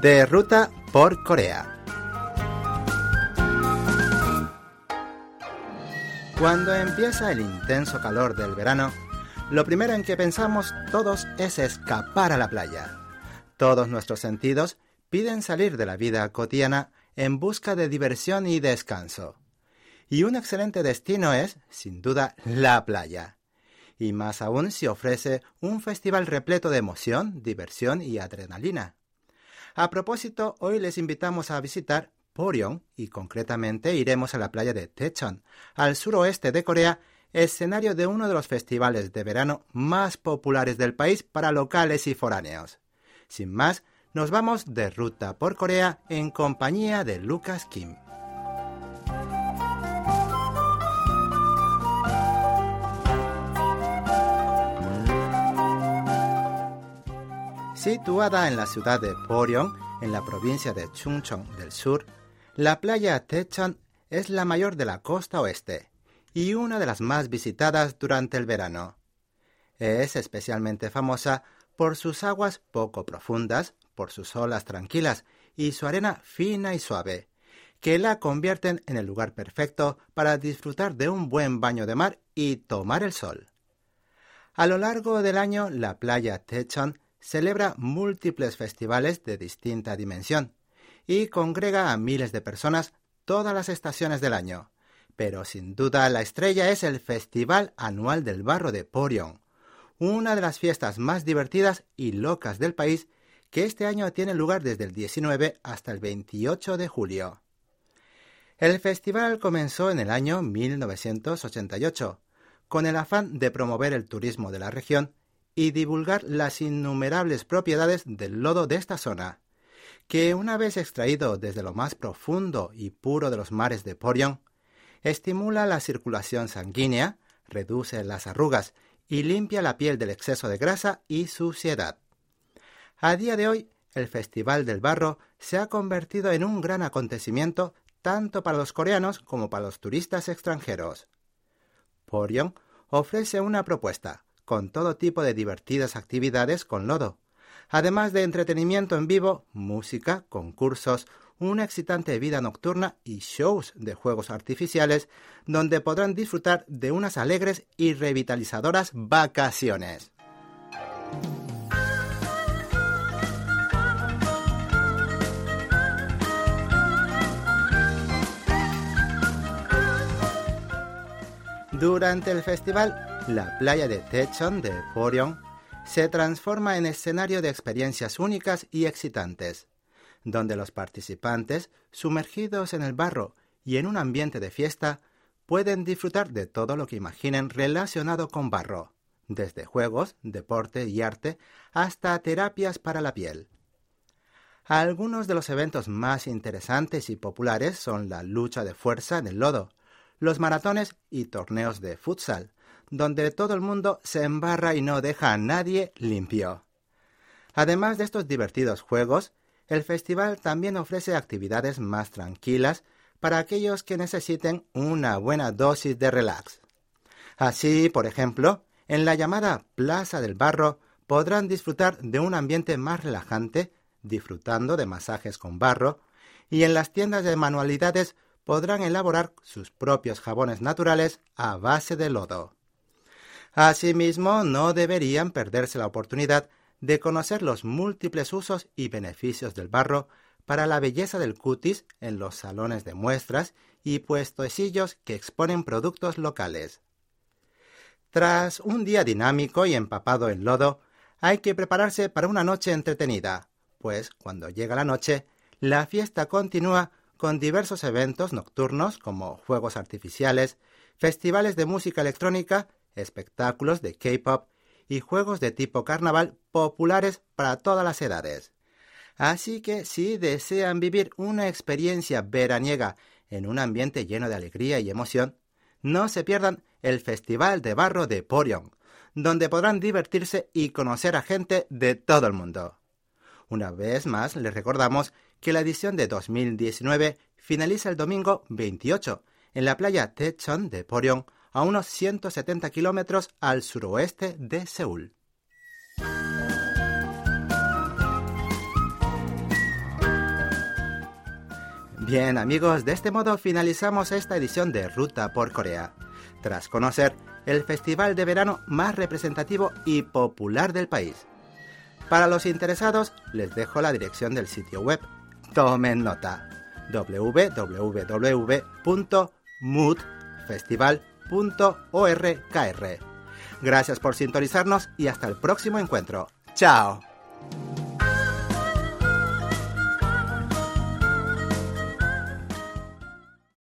De ruta por Corea. Cuando empieza el intenso calor del verano, lo primero en que pensamos todos es escapar a la playa. Todos nuestros sentidos piden salir de la vida cotidiana en busca de diversión y descanso. Y un excelente destino es, sin duda, la playa. Y más aún si ofrece un festival repleto de emoción, diversión y adrenalina. A propósito, hoy les invitamos a visitar Poryong y concretamente iremos a la playa de Techon, al suroeste de Corea, escenario de uno de los festivales de verano más populares del país para locales y foráneos. Sin más, nos vamos de ruta por Corea en compañía de Lucas Kim. Situada en la ciudad de Poryong, en la provincia de Chungcheong del sur, la playa Techon es la mayor de la costa oeste y una de las más visitadas durante el verano. Es especialmente famosa por sus aguas poco profundas, por sus olas tranquilas y su arena fina y suave, que la convierten en el lugar perfecto para disfrutar de un buen baño de mar y tomar el sol. A lo largo del año, la playa Techon celebra múltiples festivales de distinta dimensión y congrega a miles de personas todas las estaciones del año. Pero sin duda la estrella es el Festival Anual del Barro de Porion, una de las fiestas más divertidas y locas del país que este año tiene lugar desde el 19 hasta el 28 de julio. El festival comenzó en el año 1988, con el afán de promover el turismo de la región y divulgar las innumerables propiedades del lodo de esta zona, que una vez extraído desde lo más profundo y puro de los mares de Porion, estimula la circulación sanguínea, reduce las arrugas y limpia la piel del exceso de grasa y suciedad. A día de hoy, el Festival del Barro se ha convertido en un gran acontecimiento tanto para los coreanos como para los turistas extranjeros. Porion ofrece una propuesta, con todo tipo de divertidas actividades con lodo, además de entretenimiento en vivo, música, concursos, una excitante vida nocturna y shows de juegos artificiales donde podrán disfrutar de unas alegres y revitalizadoras vacaciones. Durante el festival, la playa de Techon de Porion se transforma en escenario de experiencias únicas y excitantes, donde los participantes, sumergidos en el barro y en un ambiente de fiesta, pueden disfrutar de todo lo que imaginen relacionado con barro, desde juegos, deporte y arte hasta terapias para la piel. Algunos de los eventos más interesantes y populares son la lucha de fuerza en el lodo, los maratones y torneos de futsal, donde todo el mundo se embarra y no deja a nadie limpio. Además de estos divertidos juegos, el festival también ofrece actividades más tranquilas para aquellos que necesiten una buena dosis de relax. Así, por ejemplo, en la llamada Plaza del Barro podrán disfrutar de un ambiente más relajante, disfrutando de masajes con barro, y en las tiendas de manualidades podrán elaborar sus propios jabones naturales a base de lodo. Asimismo, no deberían perderse la oportunidad de conocer los múltiples usos y beneficios del barro para la belleza del cutis en los salones de muestras y puestecillos que exponen productos locales. Tras un día dinámico y empapado en lodo, hay que prepararse para una noche entretenida, pues cuando llega la noche, la fiesta continúa con diversos eventos nocturnos como juegos artificiales, festivales de música electrónica espectáculos de K-pop y juegos de tipo carnaval populares para todas las edades. Así que si desean vivir una experiencia veraniega en un ambiente lleno de alegría y emoción, no se pierdan el Festival de Barro de Porion, donde podrán divertirse y conocer a gente de todo el mundo. Una vez más les recordamos que la edición de 2019 finaliza el domingo 28 en la playa Techon de Porion, a unos 170 kilómetros al suroeste de Seúl. Bien amigos, de este modo finalizamos esta edición de Ruta por Corea, tras conocer el festival de verano más representativo y popular del país. Para los interesados les dejo la dirección del sitio web Tomen nota www.moodfestival.orkr. Gracias por sintonizarnos y hasta el próximo encuentro. ¡Chao!